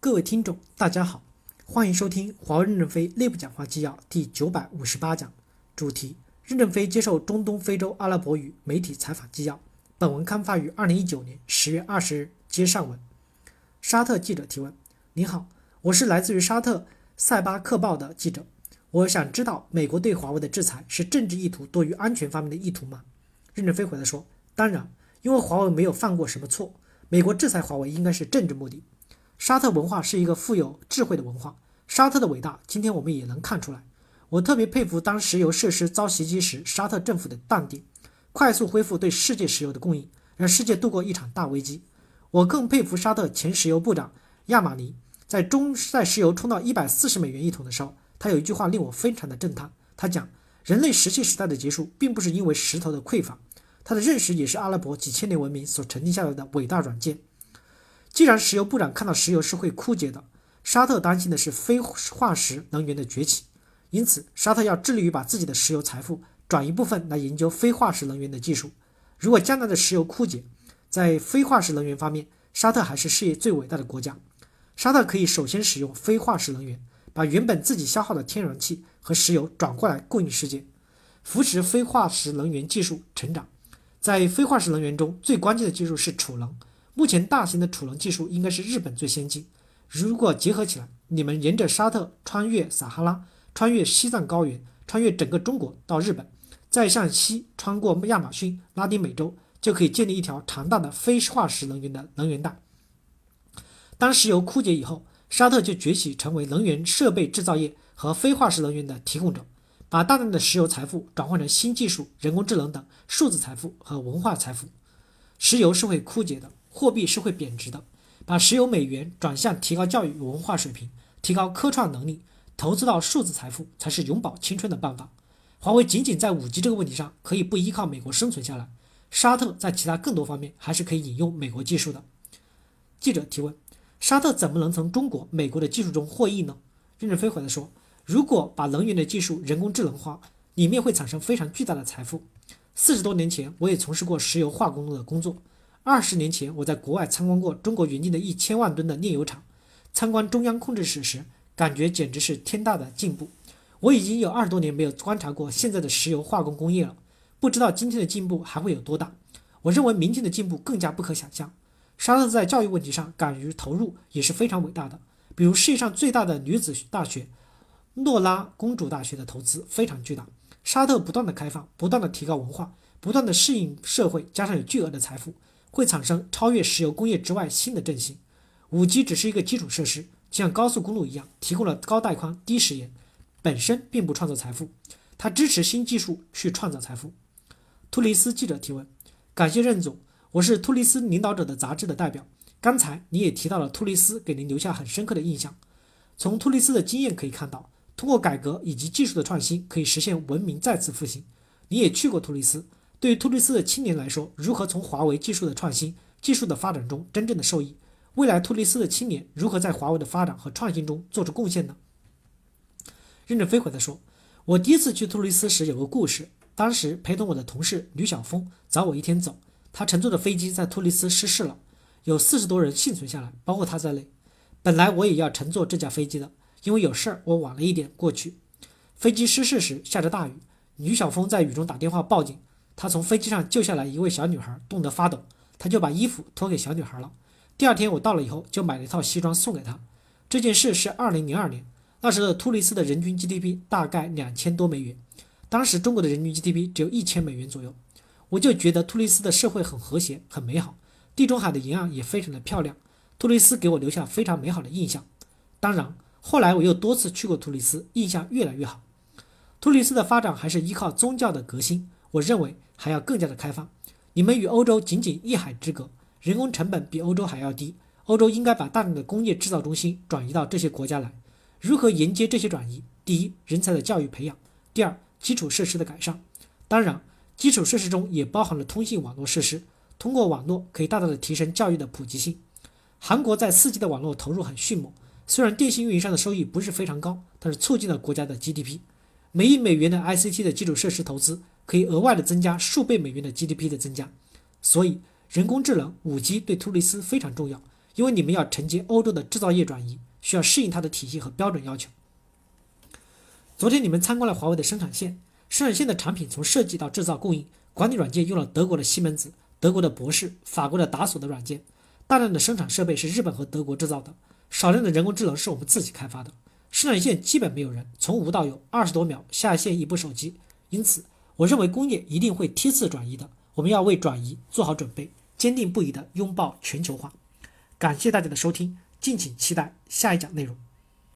各位听众，大家好，欢迎收听华为任正非内部讲话纪要第九百五十八讲，主题：任正非接受中东非洲阿拉伯语媒体采访纪要。本文刊发于二零一九年十月二十日，接上文。沙特记者提问：您好，我是来自于沙特塞巴克报的记者，我想知道美国对华为的制裁是政治意图多于安全方面的意图吗？任正非回答说：当然，因为华为没有犯过什么错。美国制裁华为应该是政治目的。沙特文化是一个富有智慧的文化，沙特的伟大，今天我们也能看出来。我特别佩服当石油设施遭袭击时，沙特政府的淡定，快速恢复对世界石油的供应，让世界度过一场大危机。我更佩服沙特前石油部长亚马尼，在中在石油冲到一百四十美元一桶的时候，他有一句话令我非常的震撼。他讲，人类石器时代的结束，并不是因为石头的匮乏。他的认识也是阿拉伯几千年文明所沉淀下来的伟大软件。既然石油部长看到石油是会枯竭的，沙特担心的是非化石能源的崛起，因此沙特要致力于把自己的石油财富转一部分来研究非化石能源的技术。如果将来的石油枯竭，在非化石能源方面，沙特还是世界最伟大的国家。沙特可以首先使用非化石能源，把原本自己消耗的天然气和石油转过来供应世界，扶持非化石能源技术成长。在非化石能源中，最关键的技术是储能。目前大型的储能技术应该是日本最先进。如果结合起来，你们沿着沙特穿越撒哈拉，穿越西藏高原，穿越整个中国到日本，再向西穿过亚马逊、拉丁美洲，就可以建立一条长大的非化石能源的能源带。当石油枯竭以后，沙特就崛起成为能源设备制造业和非化石能源的提供者。把大量的石油财富转换成新技术、人工智能等数字财富和文化财富。石油是会枯竭的，货币是会贬值的。把石油美元转向提高教育文化水平、提高科创能力、投资到数字财富，才是永葆青春的办法。华为仅仅在五 G 这个问题上可以不依靠美国生存下来，沙特在其他更多方面还是可以引用美国技术的。记者提问：沙特怎么能从中国、美国的技术中获益呢？任正非回答说。如果把能源的技术人工智能化，里面会产生非常巨大的财富。四十多年前，我也从事过石油化工的工作。二十年前，我在国外参观过中国原进的一千万吨的炼油厂，参观中央控制室时，感觉简直是天大的进步。我已经有二十多年没有观察过现在的石油化工工业了，不知道今天的进步还会有多大。我认为明天的进步更加不可想象。沙特在教育问题上敢于投入也是非常伟大的，比如世界上最大的女子大学。诺拉公主大学的投资非常巨大，沙特不断的开放，不断的提高文化，不断的适应社会，加上有巨额的财富，会产生超越石油工业之外新的振兴。五 G 只是一个基础设施，像高速公路一样，提供了高带宽、低时延，本身并不创造财富，它支持新技术去创造财富。突尼斯记者提问：感谢任总，我是突尼斯领导者的杂志的代表。刚才你也提到了突尼斯给您留下很深刻的印象，从突尼斯的经验可以看到。通过改革以及技术的创新，可以实现文明再次复兴。你也去过突尼斯，对于突尼斯的青年来说，如何从华为技术的创新、技术的发展中真正的受益？未来突尼斯的青年如何在华为的发展和创新中做出贡献呢？任正非回答说：“我第一次去突尼斯时有个故事，当时陪同我的同事吕晓峰早我一天走，他乘坐的飞机在突尼斯失事了，有四十多人幸存下来，包括他在内。本来我也要乘坐这架飞机的。”因为有事儿，我晚了一点过去。飞机失事时下着大雨，吕晓峰在雨中打电话报警。他从飞机上救下来一位小女孩，冻得发抖，他就把衣服脱给小女孩了。第二天我到了以后，就买了一套西装送给她。这件事是二零零二年，那时的突尼斯的人均 GDP 大概两千多美元，当时中国的人均 GDP 只有一千美元左右。我就觉得突尼斯的社会很和谐，很美好，地中海的沿岸也非常的漂亮。突尼斯给我留下非常美好的印象。当然。后来我又多次去过突尼斯，印象越来越好。突尼斯的发展还是依靠宗教的革新，我认为还要更加的开放。你们与欧洲仅仅一海之隔，人工成本比欧洲还要低。欧洲应该把大量的工业制造中心转移到这些国家来。如何迎接这些转移？第一，人才的教育培养；第二，基础设施的改善。当然，基础设施中也包含了通信网络设施。通过网络可以大大的提升教育的普及性。韩国在 4G 的网络投入很迅猛。虽然电信运营商的收益不是非常高，但是促进了国家的 GDP。每亿美元的 ICT 的基础设施投资，可以额外的增加数倍美元的 GDP 的增加。所以，人工智能、5G 对突尼斯非常重要，因为你们要承接欧洲的制造业转移，需要适应它的体系和标准要求。昨天你们参观了华为的生产线，生产线的产品从设计到制造供应，管理软件用了德国的西门子、德国的博士、法国的达索的软件，大量的生产设备是日本和德国制造的，少量的人工智能是我们自己开发的。生产线基本没有人，从无到有，二十多秒下线一部手机。因此，我认为工业一定会梯次转移的，我们要为转移做好准备，坚定不移地拥抱全球化。感谢大家的收听，敬请期待下一讲内容。